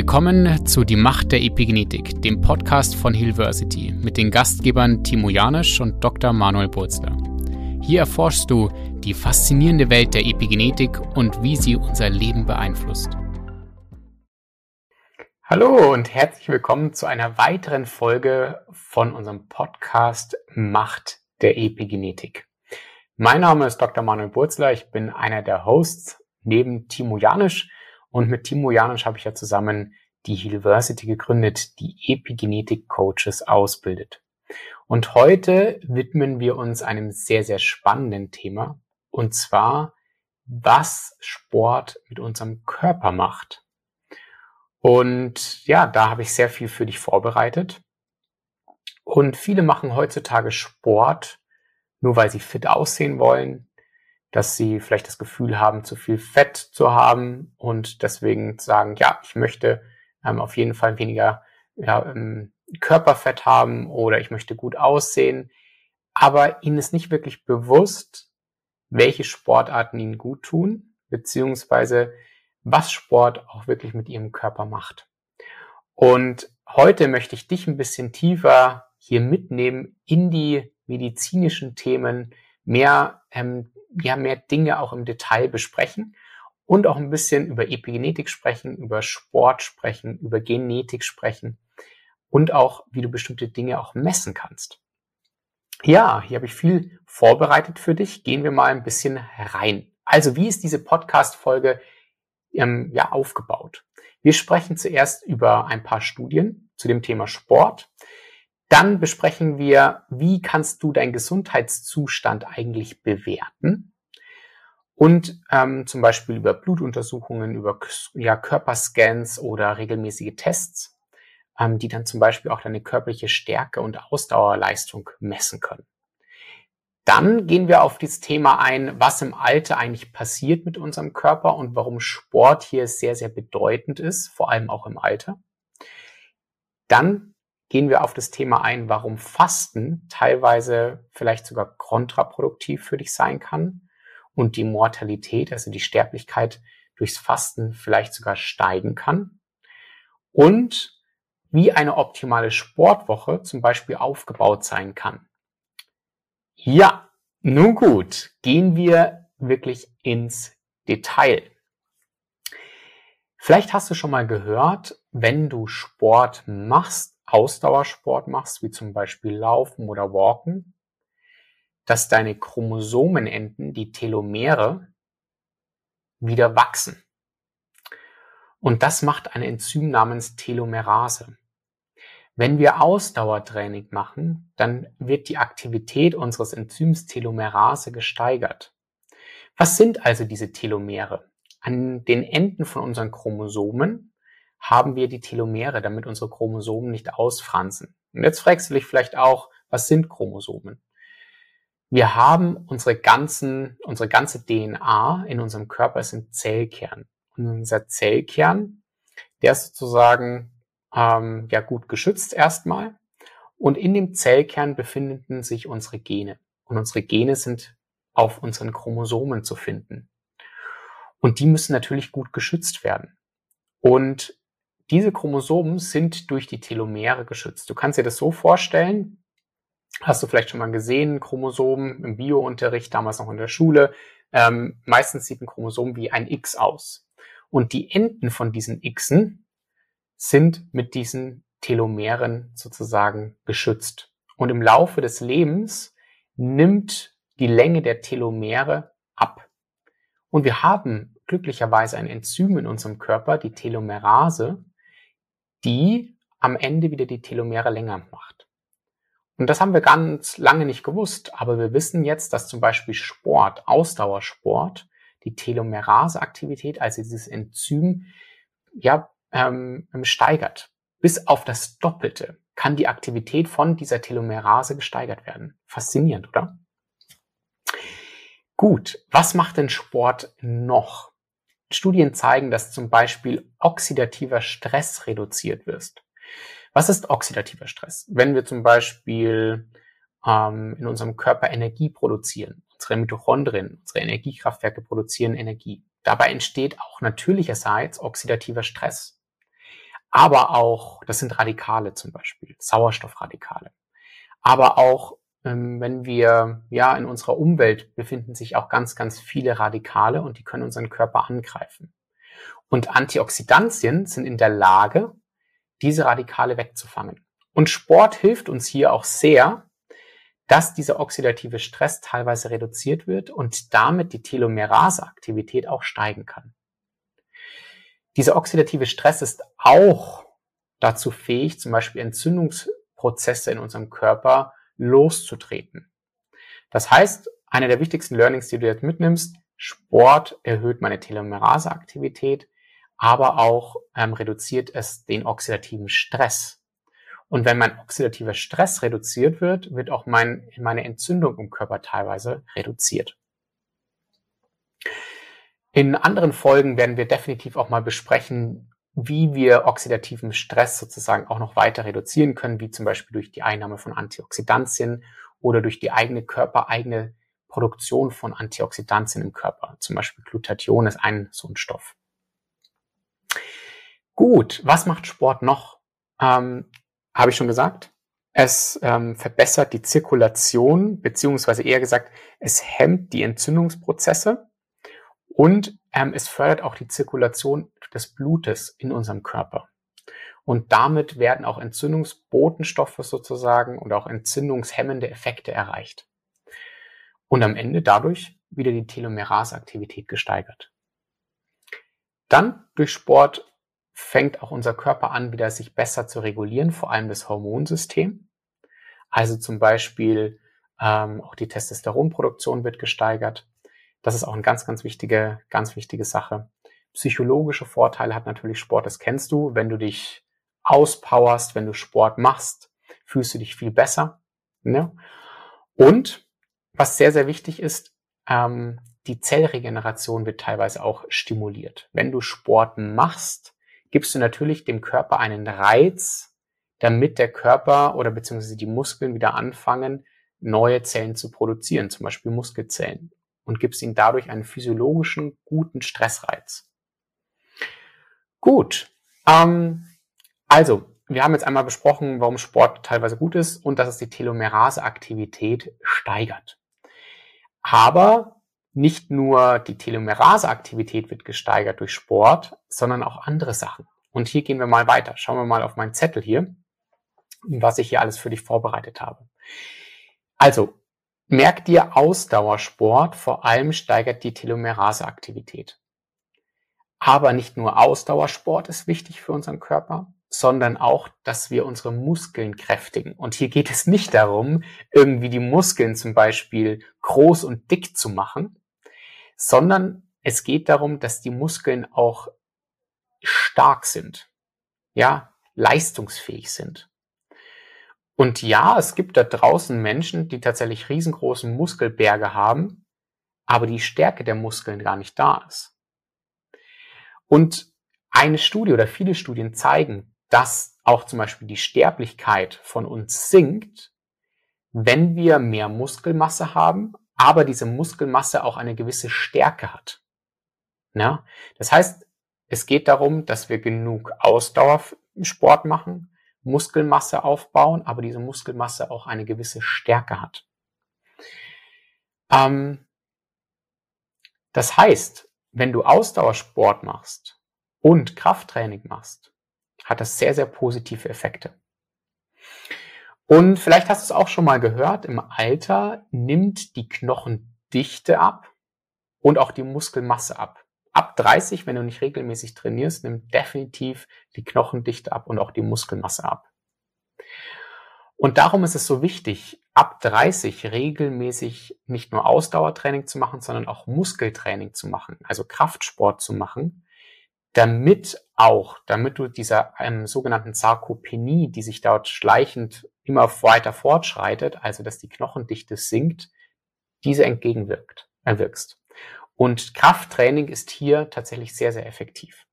Willkommen zu Die Macht der Epigenetik, dem Podcast von Hillversity mit den Gastgebern Timo Janisch und Dr. Manuel Burzler. Hier erforschst du die faszinierende Welt der Epigenetik und wie sie unser Leben beeinflusst. Hallo und herzlich willkommen zu einer weiteren Folge von unserem Podcast Macht der Epigenetik. Mein Name ist Dr. Manuel Burzler, ich bin einer der Hosts neben Timo Janisch und mit Timo Janisch habe ich ja zusammen die University gegründet, die Epigenetik-Coaches ausbildet. Und heute widmen wir uns einem sehr, sehr spannenden Thema. Und zwar, was Sport mit unserem Körper macht. Und ja, da habe ich sehr viel für dich vorbereitet. Und viele machen heutzutage Sport, nur weil sie fit aussehen wollen, dass sie vielleicht das Gefühl haben, zu viel Fett zu haben und deswegen sagen, ja, ich möchte ähm, auf jeden Fall weniger ja, ähm, Körperfett haben oder ich möchte gut aussehen. Aber ihnen ist nicht wirklich bewusst, welche Sportarten ihnen gut tun, beziehungsweise was Sport auch wirklich mit ihrem Körper macht. Und heute möchte ich dich ein bisschen tiefer hier mitnehmen in die medizinischen Themen, mehr ähm, ja mehr Dinge auch im Detail besprechen und auch ein bisschen über Epigenetik sprechen, über Sport sprechen, über Genetik sprechen und auch, wie du bestimmte Dinge auch messen kannst. Ja, hier habe ich viel vorbereitet für dich. Gehen wir mal ein bisschen rein. Also, wie ist diese Podcast-Folge ähm, ja aufgebaut? Wir sprechen zuerst über ein paar Studien zu dem Thema Sport. Dann besprechen wir, wie kannst du deinen Gesundheitszustand eigentlich bewerten? Und ähm, zum Beispiel über Blutuntersuchungen, über ja, Körperscans oder regelmäßige Tests, ähm, die dann zum Beispiel auch deine körperliche Stärke und Ausdauerleistung messen können. Dann gehen wir auf das Thema ein, was im Alter eigentlich passiert mit unserem Körper und warum Sport hier sehr, sehr bedeutend ist, vor allem auch im Alter. Dann gehen wir auf das Thema ein, warum Fasten teilweise vielleicht sogar kontraproduktiv für dich sein kann und die Mortalität, also die Sterblichkeit durchs Fasten vielleicht sogar steigen kann. Und wie eine optimale Sportwoche zum Beispiel aufgebaut sein kann. Ja, nun gut, gehen wir wirklich ins Detail. Vielleicht hast du schon mal gehört, wenn du Sport machst, Ausdauersport machst, wie zum Beispiel Laufen oder Walken, dass deine Chromosomenenden, die Telomere, wieder wachsen. Und das macht ein Enzym namens Telomerase. Wenn wir Ausdauertraining machen, dann wird die Aktivität unseres Enzyms Telomerase gesteigert. Was sind also diese Telomere? An den Enden von unseren Chromosomen haben wir die Telomere, damit unsere Chromosomen nicht ausfransen. Und jetzt fragst du dich vielleicht auch, was sind Chromosomen? Wir haben unsere ganzen, unsere ganze DNA in unserem Körper ist ein Zellkern. Und unser Zellkern, der ist sozusagen ähm, ja gut geschützt erstmal. Und in dem Zellkern befinden sich unsere Gene. Und unsere Gene sind auf unseren Chromosomen zu finden. Und die müssen natürlich gut geschützt werden. Und diese Chromosomen sind durch die Telomere geschützt. Du kannst dir das so vorstellen, hast du vielleicht schon mal gesehen, Chromosomen im Biounterricht, damals noch in der Schule. Ähm, meistens sieht ein Chromosom wie ein X aus. Und die Enden von diesen Xen sind mit diesen Telomeren sozusagen geschützt. Und im Laufe des Lebens nimmt die Länge der Telomere ab. Und wir haben glücklicherweise ein Enzym in unserem Körper, die Telomerase, die am Ende wieder die Telomere länger macht. Und das haben wir ganz lange nicht gewusst, aber wir wissen jetzt, dass zum Beispiel Sport, Ausdauersport, die Telomeraseaktivität, also dieses Enzym, ja, ähm, steigert. Bis auf das Doppelte kann die Aktivität von dieser Telomerase gesteigert werden. Faszinierend, oder? Gut, was macht denn Sport noch? Studien zeigen, dass zum Beispiel oxidativer Stress reduziert wird. Was ist oxidativer Stress? Wenn wir zum Beispiel ähm, in unserem Körper Energie produzieren, unsere Mitochondrien, unsere Energiekraftwerke produzieren Energie. Dabei entsteht auch natürlicherseits oxidativer Stress. aber auch, das sind Radikale zum Beispiel, Sauerstoffradikale. Aber auch, wenn wir, ja, in unserer Umwelt befinden sich auch ganz, ganz viele Radikale und die können unseren Körper angreifen. Und Antioxidantien sind in der Lage, diese Radikale wegzufangen. Und Sport hilft uns hier auch sehr, dass dieser oxidative Stress teilweise reduziert wird und damit die Telomerase-Aktivität auch steigen kann. Dieser oxidative Stress ist auch dazu fähig, zum Beispiel Entzündungsprozesse in unserem Körper loszutreten. Das heißt, eine der wichtigsten Learnings, die du jetzt mitnimmst, Sport erhöht meine Telomerase-Aktivität, aber auch ähm, reduziert es den oxidativen Stress. Und wenn mein oxidativer Stress reduziert wird, wird auch mein, meine Entzündung im Körper teilweise reduziert. In anderen Folgen werden wir definitiv auch mal besprechen, wie wir oxidativen Stress sozusagen auch noch weiter reduzieren können, wie zum Beispiel durch die Einnahme von Antioxidantien oder durch die eigene körpereigene Produktion von Antioxidantien im Körper. Zum Beispiel Glutathion ist ein so ein Stoff. Gut, was macht Sport noch? Ähm, Habe ich schon gesagt. Es ähm, verbessert die Zirkulation, beziehungsweise eher gesagt, es hemmt die Entzündungsprozesse und ähm, es fördert auch die Zirkulation des Blutes in unserem Körper. Und damit werden auch Entzündungsbotenstoffe sozusagen und auch entzündungshemmende Effekte erreicht. Und am Ende dadurch wieder die Telomerase-Aktivität gesteigert. Dann durch Sport fängt auch unser Körper an, wieder sich besser zu regulieren, vor allem das Hormonsystem. Also zum Beispiel ähm, auch die Testosteronproduktion wird gesteigert. Das ist auch eine ganz, ganz wichtige, ganz wichtige Sache. Psychologische Vorteile hat natürlich Sport, das kennst du. Wenn du dich auspowerst, wenn du Sport machst, fühlst du dich viel besser. Ne? Und was sehr, sehr wichtig ist, ähm, die Zellregeneration wird teilweise auch stimuliert. Wenn du Sport machst, gibst du natürlich dem Körper einen Reiz, damit der Körper oder beziehungsweise die Muskeln wieder anfangen, neue Zellen zu produzieren, zum Beispiel Muskelzellen, und gibst ihnen dadurch einen physiologischen, guten Stressreiz. Gut, ähm, also wir haben jetzt einmal besprochen, warum Sport teilweise gut ist und dass es die Telomerase-Aktivität steigert. Aber nicht nur die Telomerase-Aktivität wird gesteigert durch Sport, sondern auch andere Sachen. Und hier gehen wir mal weiter. Schauen wir mal auf meinen Zettel hier, was ich hier alles für dich vorbereitet habe. Also, merk dir Ausdauersport vor allem steigert die Telomerase-Aktivität. Aber nicht nur Ausdauersport ist wichtig für unseren Körper, sondern auch, dass wir unsere Muskeln kräftigen. Und hier geht es nicht darum, irgendwie die Muskeln zum Beispiel groß und dick zu machen, sondern es geht darum, dass die Muskeln auch stark sind, ja, leistungsfähig sind. Und ja, es gibt da draußen Menschen, die tatsächlich riesengroße Muskelberge haben, aber die Stärke der Muskeln gar nicht da ist. Und eine Studie oder viele Studien zeigen, dass auch zum Beispiel die Sterblichkeit von uns sinkt, wenn wir mehr Muskelmasse haben, aber diese Muskelmasse auch eine gewisse Stärke hat. Ja? Das heißt, es geht darum, dass wir genug Ausdauersport machen, Muskelmasse aufbauen, aber diese Muskelmasse auch eine gewisse Stärke hat. Ähm, das heißt, wenn du Ausdauersport machst und Krafttraining machst, hat das sehr, sehr positive Effekte. Und vielleicht hast du es auch schon mal gehört, im Alter nimmt die Knochendichte ab und auch die Muskelmasse ab. Ab 30, wenn du nicht regelmäßig trainierst, nimmt definitiv die Knochendichte ab und auch die Muskelmasse ab. Und darum ist es so wichtig, ab 30 regelmäßig nicht nur Ausdauertraining zu machen, sondern auch Muskeltraining zu machen, also Kraftsport zu machen, damit auch, damit du dieser ähm, sogenannten Sarkopenie, die sich dort schleichend immer weiter fortschreitet, also dass die Knochendichte sinkt, diese entgegenwirkt, erwirkst. Und Krafttraining ist hier tatsächlich sehr, sehr effektiv.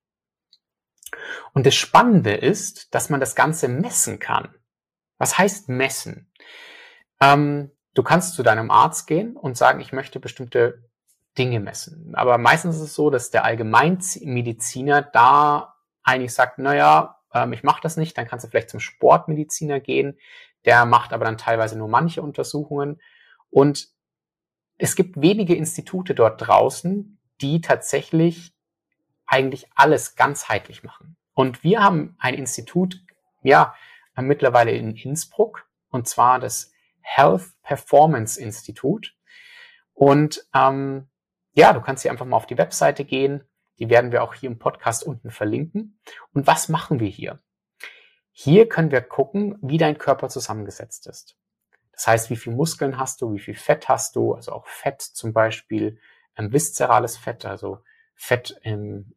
Und das Spannende ist, dass man das Ganze messen kann. Was heißt messen? Ähm, du kannst zu deinem Arzt gehen und sagen, ich möchte bestimmte Dinge messen. Aber meistens ist es so, dass der Allgemeinmediziner da eigentlich sagt, naja, ähm, ich mache das nicht, dann kannst du vielleicht zum Sportmediziner gehen. Der macht aber dann teilweise nur manche Untersuchungen. Und es gibt wenige Institute dort draußen, die tatsächlich eigentlich alles ganzheitlich machen. Und wir haben ein Institut, ja, mittlerweile in Innsbruck, und zwar das Health Performance Institut. Und ähm, ja, du kannst hier einfach mal auf die Webseite gehen. Die werden wir auch hier im Podcast unten verlinken. Und was machen wir hier? Hier können wir gucken, wie dein Körper zusammengesetzt ist. Das heißt, wie viel Muskeln hast du, wie viel Fett hast du, also auch Fett zum Beispiel, ähm, viszerales Fett, also Fett im,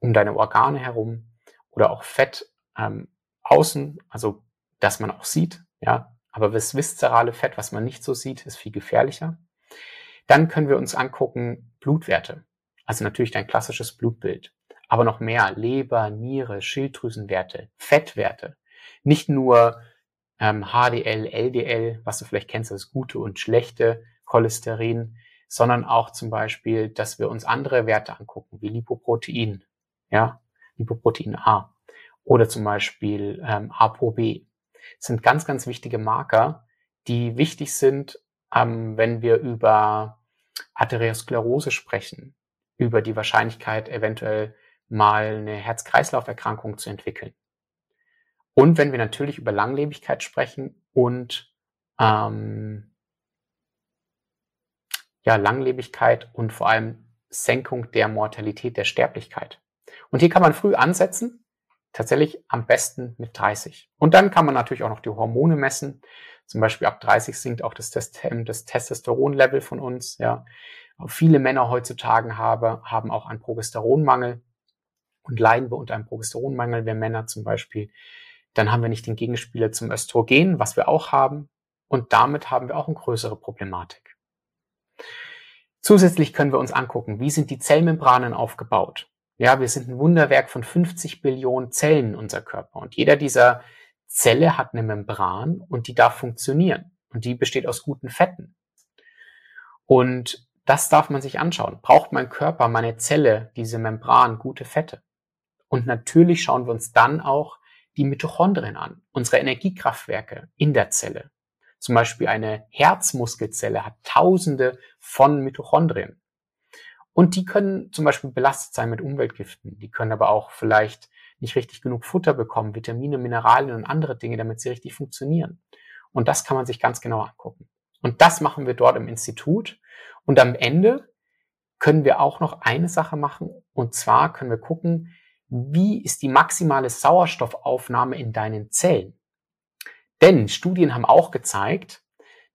um deine Organe herum oder auch Fett ähm, außen, also dass man auch sieht, ja, aber das viszerale Fett, was man nicht so sieht, ist viel gefährlicher. Dann können wir uns angucken Blutwerte, also natürlich dein klassisches Blutbild, aber noch mehr Leber, Niere, Schilddrüsenwerte, Fettwerte, nicht nur ähm, HDL, LDL, was du vielleicht kennst, das gute und schlechte Cholesterin, sondern auch zum Beispiel, dass wir uns andere Werte angucken, wie Lipoprotein, ja, Lipoprotein A oder zum Beispiel ähm, ApoB. Das sind ganz, ganz wichtige Marker, die wichtig sind, ähm, wenn wir über Arteriosklerose sprechen, über die Wahrscheinlichkeit, eventuell mal eine Herz-Kreislauf-Erkrankung zu entwickeln. Und wenn wir natürlich über Langlebigkeit sprechen und ähm, ja, Langlebigkeit und vor allem Senkung der Mortalität, der Sterblichkeit. Und hier kann man früh ansetzen, tatsächlich am besten mit 30. Und dann kann man natürlich auch noch die Hormone messen. Zum Beispiel ab 30 sinkt auch das, Test das Testosteronlevel von uns. Ja. Viele Männer heutzutage habe, haben auch einen Progesteronmangel und leiden wir unter einem Progesteronmangel, wir Männer zum Beispiel dann haben wir nicht den Gegenspieler zum Östrogen, was wir auch haben. Und damit haben wir auch eine größere Problematik. Zusätzlich können wir uns angucken, wie sind die Zellmembranen aufgebaut. Ja, wir sind ein Wunderwerk von 50 Billionen Zellen in unser Körper. Und jeder dieser Zelle hat eine Membran und die darf funktionieren. Und die besteht aus guten Fetten. Und das darf man sich anschauen. Braucht mein Körper, meine Zelle, diese Membran, gute Fette? Und natürlich schauen wir uns dann auch die Mitochondrien an, unsere Energiekraftwerke in der Zelle. Zum Beispiel eine Herzmuskelzelle hat tausende von Mitochondrien. Und die können zum Beispiel belastet sein mit Umweltgiften. Die können aber auch vielleicht nicht richtig genug Futter bekommen, Vitamine, Mineralien und andere Dinge, damit sie richtig funktionieren. Und das kann man sich ganz genau angucken. Und das machen wir dort im Institut. Und am Ende können wir auch noch eine Sache machen. Und zwar können wir gucken, wie ist die maximale Sauerstoffaufnahme in deinen Zellen? Denn Studien haben auch gezeigt,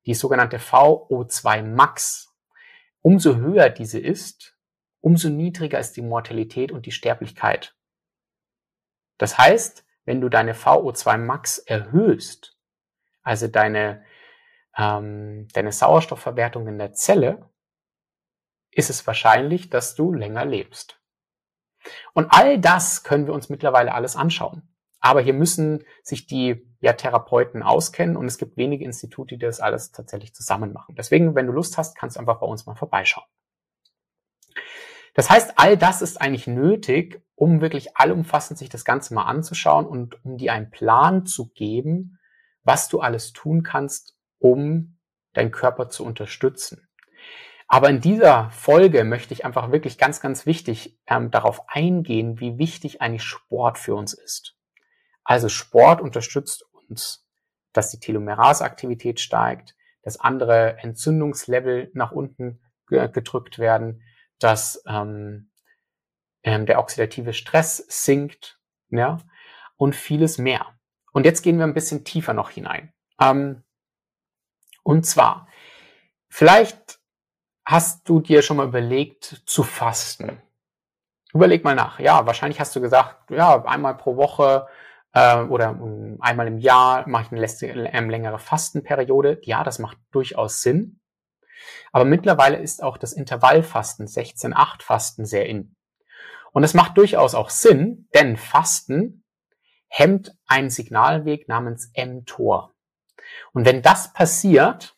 die sogenannte VO2 Max, umso höher diese ist, umso niedriger ist die Mortalität und die Sterblichkeit. Das heißt, wenn du deine VO2 Max erhöhst, also deine, ähm, deine Sauerstoffverwertung in der Zelle, ist es wahrscheinlich, dass du länger lebst. Und all das können wir uns mittlerweile alles anschauen. Aber hier müssen sich die ja, Therapeuten auskennen und es gibt wenige Institute, die das alles tatsächlich zusammen machen. Deswegen, wenn du Lust hast, kannst du einfach bei uns mal vorbeischauen. Das heißt, all das ist eigentlich nötig, um wirklich allumfassend sich das Ganze mal anzuschauen und um dir einen Plan zu geben, was du alles tun kannst, um deinen Körper zu unterstützen. Aber in dieser Folge möchte ich einfach wirklich ganz, ganz wichtig ähm, darauf eingehen, wie wichtig eigentlich Sport für uns ist. Also Sport unterstützt uns, dass die Telomerase-Aktivität steigt, dass andere Entzündungslevel nach unten gedrückt werden, dass ähm, ähm, der oxidative Stress sinkt, ja, und vieles mehr. Und jetzt gehen wir ein bisschen tiefer noch hinein. Ähm, und zwar, vielleicht Hast du dir schon mal überlegt zu fasten? Überleg mal nach. Ja, wahrscheinlich hast du gesagt, ja, einmal pro Woche äh, oder um, einmal im Jahr mache ich eine lästige, äh, längere Fastenperiode. Ja, das macht durchaus Sinn. Aber mittlerweile ist auch das Intervallfasten, 16-8-Fasten sehr in. Und es macht durchaus auch Sinn, denn Fasten hemmt einen Signalweg namens mTOR. Und wenn das passiert,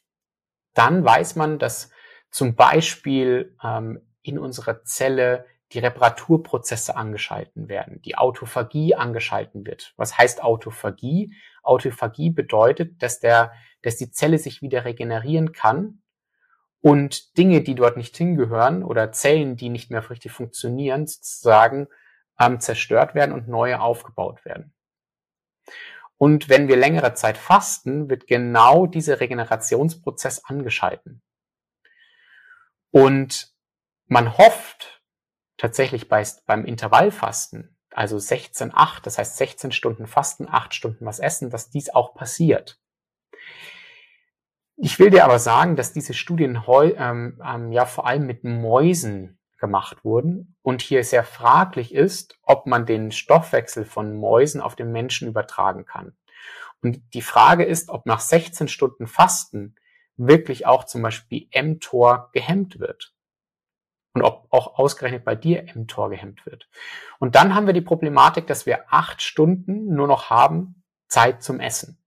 dann weiß man, dass zum Beispiel ähm, in unserer Zelle die Reparaturprozesse angeschalten werden, die Autophagie angeschalten wird. Was heißt Autophagie? Autophagie bedeutet, dass der, dass die Zelle sich wieder regenerieren kann und Dinge, die dort nicht hingehören oder Zellen, die nicht mehr richtig funktionieren, sozusagen ähm, zerstört werden und neue aufgebaut werden. Und wenn wir längere Zeit fasten, wird genau dieser Regenerationsprozess angeschalten. Und man hofft tatsächlich bei, beim Intervallfasten, also 16, 8, das heißt 16 Stunden Fasten, 8 Stunden was essen, dass dies auch passiert. Ich will dir aber sagen, dass diese Studien ähm, ähm, ja vor allem mit Mäusen gemacht wurden und hier sehr fraglich ist, ob man den Stoffwechsel von Mäusen auf den Menschen übertragen kann. Und die Frage ist, ob nach 16 Stunden Fasten wirklich auch zum Beispiel mTOR gehemmt wird. Und ob auch ausgerechnet bei dir mTOR gehemmt wird. Und dann haben wir die Problematik, dass wir acht Stunden nur noch haben Zeit zum Essen.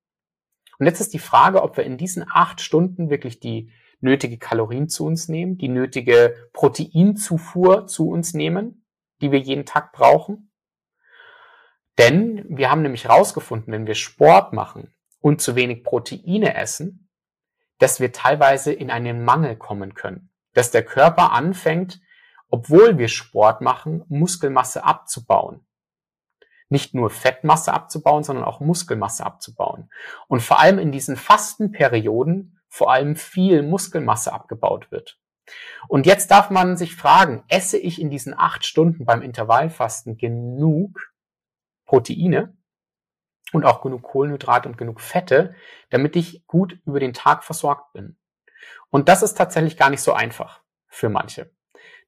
Und jetzt ist die Frage, ob wir in diesen acht Stunden wirklich die nötige Kalorien zu uns nehmen, die nötige Proteinzufuhr zu uns nehmen, die wir jeden Tag brauchen. Denn wir haben nämlich herausgefunden, wenn wir Sport machen und zu wenig Proteine essen, dass wir teilweise in einen Mangel kommen können. Dass der Körper anfängt, obwohl wir Sport machen, Muskelmasse abzubauen. Nicht nur Fettmasse abzubauen, sondern auch Muskelmasse abzubauen. Und vor allem in diesen Fastenperioden vor allem viel Muskelmasse abgebaut wird. Und jetzt darf man sich fragen, esse ich in diesen acht Stunden beim Intervallfasten genug Proteine und auch genug Kohlenhydrate und genug Fette, damit ich gut über den Tag versorgt bin? Und das ist tatsächlich gar nicht so einfach für manche.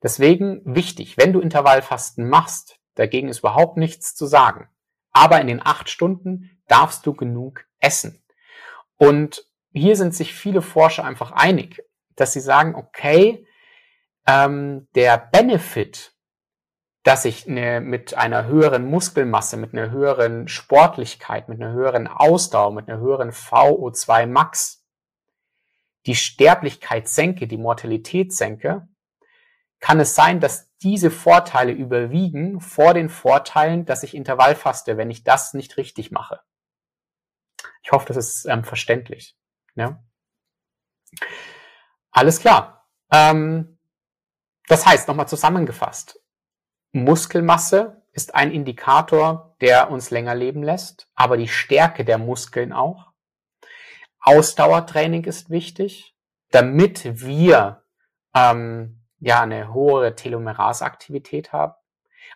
Deswegen wichtig, wenn du Intervallfasten machst, dagegen ist überhaupt nichts zu sagen. Aber in den acht Stunden darfst du genug essen. Und hier sind sich viele Forscher einfach einig, dass sie sagen, okay, ähm, der Benefit, dass ich eine, mit einer höheren Muskelmasse, mit einer höheren Sportlichkeit, mit einer höheren Ausdauer, mit einer höheren VO2 Max die Sterblichkeit senke, die Mortalität senke, kann es sein, dass diese Vorteile überwiegen vor den Vorteilen, dass ich Intervallfaste, wenn ich das nicht richtig mache. Ich hoffe, das ist ähm, verständlich. Ja. Alles klar. Ähm, das heißt, nochmal zusammengefasst, Muskelmasse ist ein Indikator, der uns länger leben lässt, aber die Stärke der Muskeln auch. Ausdauertraining ist wichtig, damit wir ähm, ja eine hohe Telomerasaktivität haben,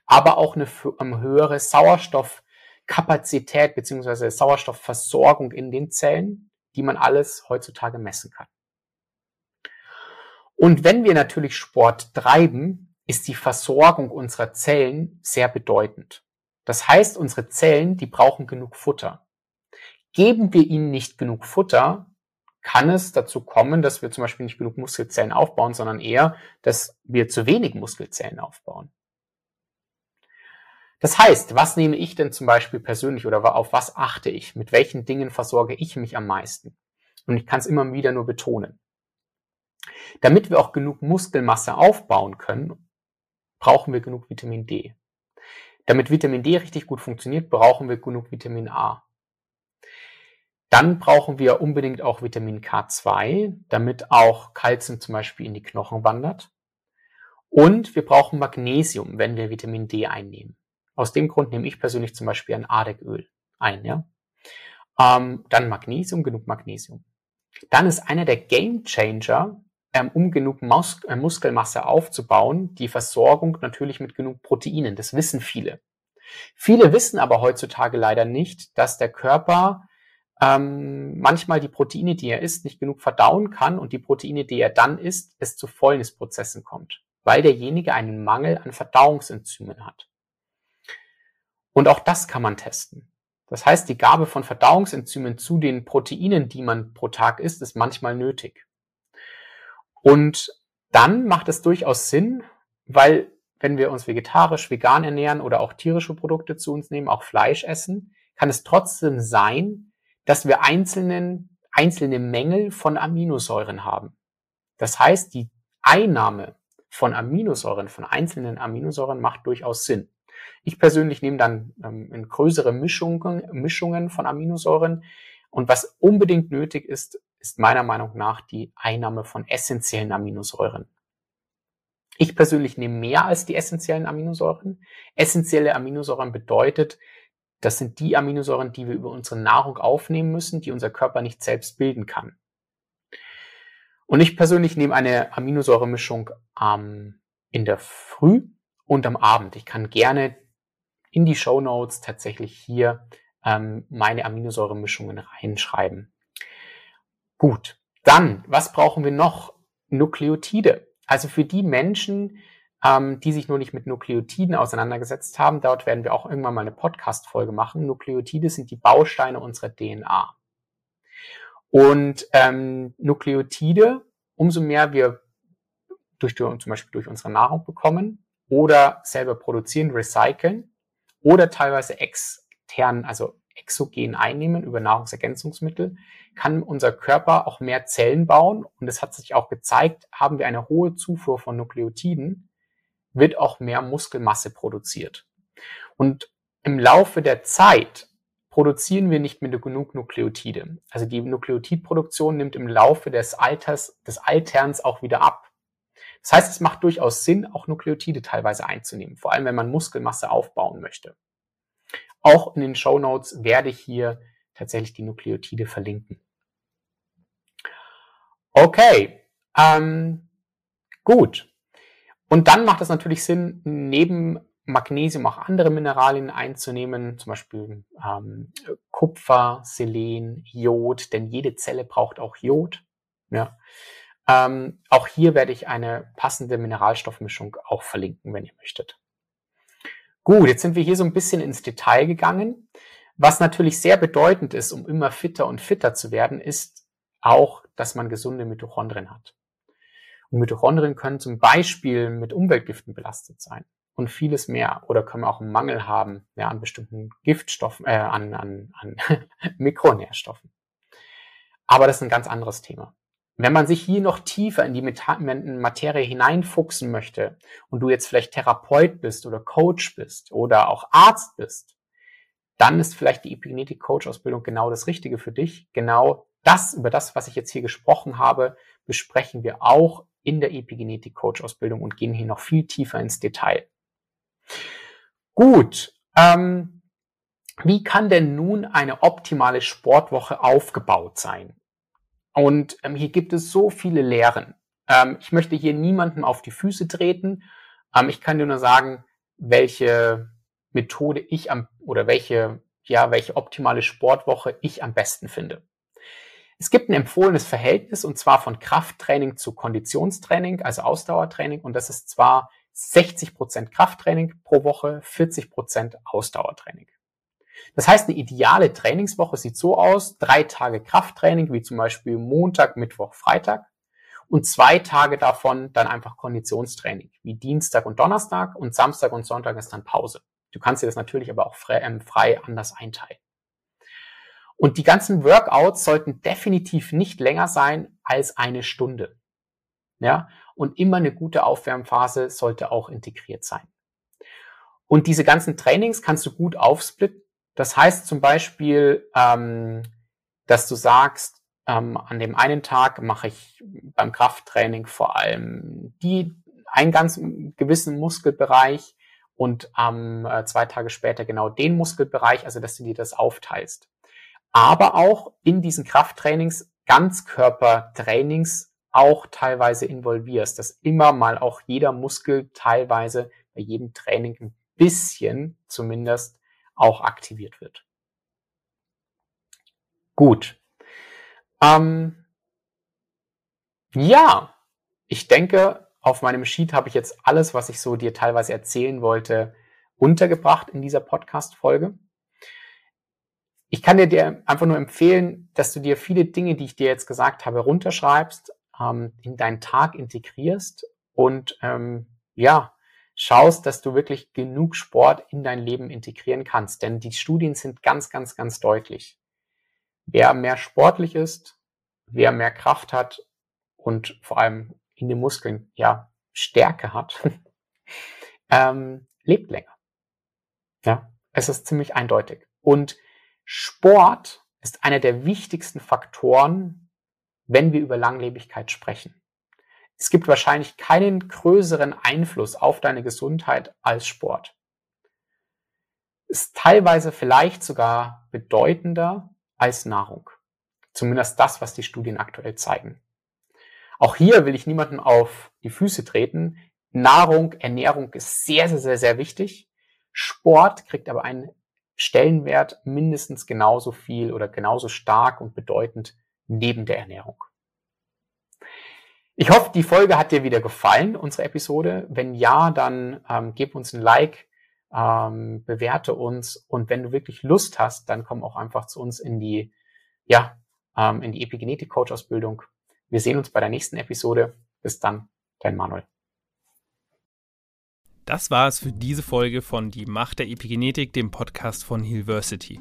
aber auch eine, eine höhere Sauerstoffkapazität beziehungsweise Sauerstoffversorgung in den Zellen, die man alles heutzutage messen kann. Und wenn wir natürlich Sport treiben, ist die Versorgung unserer Zellen sehr bedeutend. Das heißt, unsere Zellen, die brauchen genug Futter. Geben wir ihnen nicht genug Futter, kann es dazu kommen, dass wir zum Beispiel nicht genug Muskelzellen aufbauen, sondern eher, dass wir zu wenig Muskelzellen aufbauen. Das heißt, was nehme ich denn zum Beispiel persönlich oder auf was achte ich? Mit welchen Dingen versorge ich mich am meisten? Und ich kann es immer wieder nur betonen. Damit wir auch genug Muskelmasse aufbauen können, brauchen wir genug Vitamin D. Damit Vitamin D richtig gut funktioniert, brauchen wir genug Vitamin A. Dann brauchen wir unbedingt auch Vitamin K2, damit auch Kalzium zum Beispiel in die Knochen wandert. Und wir brauchen Magnesium, wenn wir Vitamin D einnehmen. Aus dem Grund nehme ich persönlich zum Beispiel ein Ardegöl ein. Ja? Ähm, dann Magnesium, genug Magnesium. Dann ist einer der Game Changer, um genug Mus äh, Muskelmasse aufzubauen, die Versorgung natürlich mit genug Proteinen. Das wissen viele. Viele wissen aber heutzutage leider nicht, dass der Körper ähm, manchmal die Proteine, die er isst, nicht genug verdauen kann und die Proteine, die er dann isst, es zu Fäulnisprozessen kommt, weil derjenige einen Mangel an Verdauungsenzymen hat. Und auch das kann man testen. Das heißt, die Gabe von Verdauungsenzymen zu den Proteinen, die man pro Tag isst, ist manchmal nötig. Und dann macht es durchaus Sinn, weil wenn wir uns vegetarisch, vegan ernähren oder auch tierische Produkte zu uns nehmen, auch Fleisch essen, kann es trotzdem sein, dass wir einzelnen, einzelne Mängel von Aminosäuren haben. Das heißt, die Einnahme von Aminosäuren, von einzelnen Aminosäuren macht durchaus Sinn. Ich persönlich nehme dann ähm, größere Mischungen, Mischungen von Aminosäuren. Und was unbedingt nötig ist, ist meiner Meinung nach die Einnahme von essentiellen Aminosäuren. Ich persönlich nehme mehr als die essentiellen Aminosäuren. Essentielle Aminosäuren bedeutet, das sind die Aminosäuren, die wir über unsere Nahrung aufnehmen müssen, die unser Körper nicht selbst bilden kann. Und ich persönlich nehme eine Aminosäuremischung ähm, in der Früh und am Abend. Ich kann gerne in die Show Notes tatsächlich hier ähm, meine Aminosäuremischungen reinschreiben. Gut, dann, was brauchen wir noch? Nukleotide. Also für die Menschen, ähm, die sich nur nicht mit Nukleotiden auseinandergesetzt haben, dort werden wir auch irgendwann mal eine Podcast-Folge machen. Nukleotide sind die Bausteine unserer DNA. Und ähm, Nukleotide, umso mehr wir durch, zum Beispiel durch unsere Nahrung bekommen oder selber produzieren, recyceln oder teilweise extern, also exogen einnehmen über Nahrungsergänzungsmittel, kann unser Körper auch mehr Zellen bauen. Und es hat sich auch gezeigt, haben wir eine hohe Zufuhr von Nukleotiden, wird auch mehr Muskelmasse produziert. Und im Laufe der Zeit produzieren wir nicht mehr genug Nukleotide. Also die Nukleotidproduktion nimmt im Laufe des Alters, des Alterns auch wieder ab. Das heißt, es macht durchaus Sinn, auch Nukleotide teilweise einzunehmen, vor allem wenn man Muskelmasse aufbauen möchte. Auch in den Show Notes werde ich hier tatsächlich die Nukleotide verlinken. Okay, ähm, gut. Und dann macht es natürlich Sinn, neben Magnesium auch andere Mineralien einzunehmen, zum Beispiel ähm, Kupfer, Selen, Jod, denn jede Zelle braucht auch Jod. Ja. Ähm, auch hier werde ich eine passende Mineralstoffmischung auch verlinken, wenn ihr möchtet. Gut, jetzt sind wir hier so ein bisschen ins Detail gegangen. Was natürlich sehr bedeutend ist, um immer fitter und fitter zu werden, ist auch, dass man gesunde Mitochondrien hat. Und Mitochondrien können zum Beispiel mit Umweltgiften belastet sein und vieles mehr. Oder können wir auch einen Mangel haben ja, an bestimmten Giftstoffen, äh, an, an, an Mikronährstoffen. Aber das ist ein ganz anderes Thema. Wenn man sich hier noch tiefer in die Materie hineinfuchsen möchte und du jetzt vielleicht Therapeut bist oder Coach bist oder auch Arzt bist, dann ist vielleicht die Epigenetik Coach Ausbildung genau das Richtige für dich. Genau das, über das, was ich jetzt hier gesprochen habe, besprechen wir auch in der Epigenetik Coach Ausbildung und gehen hier noch viel tiefer ins Detail. Gut. Ähm, wie kann denn nun eine optimale Sportwoche aufgebaut sein? Und ähm, hier gibt es so viele Lehren. Ähm, ich möchte hier niemandem auf die Füße treten. Ähm, ich kann dir nur sagen, welche Methode ich am oder welche ja welche optimale Sportwoche ich am besten finde. Es gibt ein empfohlenes Verhältnis und zwar von Krafttraining zu Konditionstraining, also Ausdauertraining und das ist zwar 60% Krafttraining pro Woche, 40% Ausdauertraining. Das heißt, eine ideale Trainingswoche sieht so aus, drei Tage Krafttraining, wie zum Beispiel Montag, Mittwoch, Freitag und zwei Tage davon dann einfach Konditionstraining, wie Dienstag und Donnerstag und Samstag und Sonntag ist dann Pause. Du kannst dir das natürlich aber auch frei, ähm, frei anders einteilen. Und die ganzen Workouts sollten definitiv nicht länger sein als eine Stunde. Ja, und immer eine gute Aufwärmphase sollte auch integriert sein. Und diese ganzen Trainings kannst du gut aufsplitten. Das heißt zum Beispiel, ähm, dass du sagst, ähm, an dem einen Tag mache ich beim Krafttraining vor allem die einen ganz gewissen Muskelbereich und ähm, äh, zwei Tage später genau den Muskelbereich, also dass du dir das aufteilst. Aber auch in diesen Krafttrainings Ganzkörpertrainings auch teilweise involvierst, dass immer mal auch jeder Muskel teilweise bei jedem Training ein bisschen zumindest auch aktiviert wird. Gut. Ähm, ja, ich denke, auf meinem Sheet habe ich jetzt alles, was ich so dir teilweise erzählen wollte, untergebracht in dieser Podcast-Folge. Ich kann dir einfach nur empfehlen, dass du dir viele Dinge, die ich dir jetzt gesagt habe, runterschreibst, ähm, in deinen Tag integrierst und ähm, ja, schaust, dass du wirklich genug Sport in dein Leben integrieren kannst. Denn die Studien sind ganz, ganz, ganz deutlich. Wer mehr sportlich ist, wer mehr Kraft hat und vor allem in den Muskeln, ja, Stärke hat, ähm, lebt länger. Ja, es ist ziemlich eindeutig. Und Sport ist einer der wichtigsten Faktoren, wenn wir über Langlebigkeit sprechen. Es gibt wahrscheinlich keinen größeren Einfluss auf deine Gesundheit als Sport. Ist teilweise vielleicht sogar bedeutender als Nahrung. Zumindest das, was die Studien aktuell zeigen. Auch hier will ich niemandem auf die Füße treten. Nahrung, Ernährung ist sehr, sehr, sehr, sehr wichtig. Sport kriegt aber einen Stellenwert mindestens genauso viel oder genauso stark und bedeutend neben der Ernährung. Ich hoffe, die Folge hat dir wieder gefallen, unsere Episode. Wenn ja, dann ähm, gib uns ein Like, ähm, bewerte uns und wenn du wirklich Lust hast, dann komm auch einfach zu uns in die, ja, ähm, in die Epigenetik-Coach-Ausbildung. Wir sehen uns bei der nächsten Episode. Bis dann, dein Manuel. Das war es für diese Folge von Die Macht der Epigenetik, dem Podcast von Hillversity.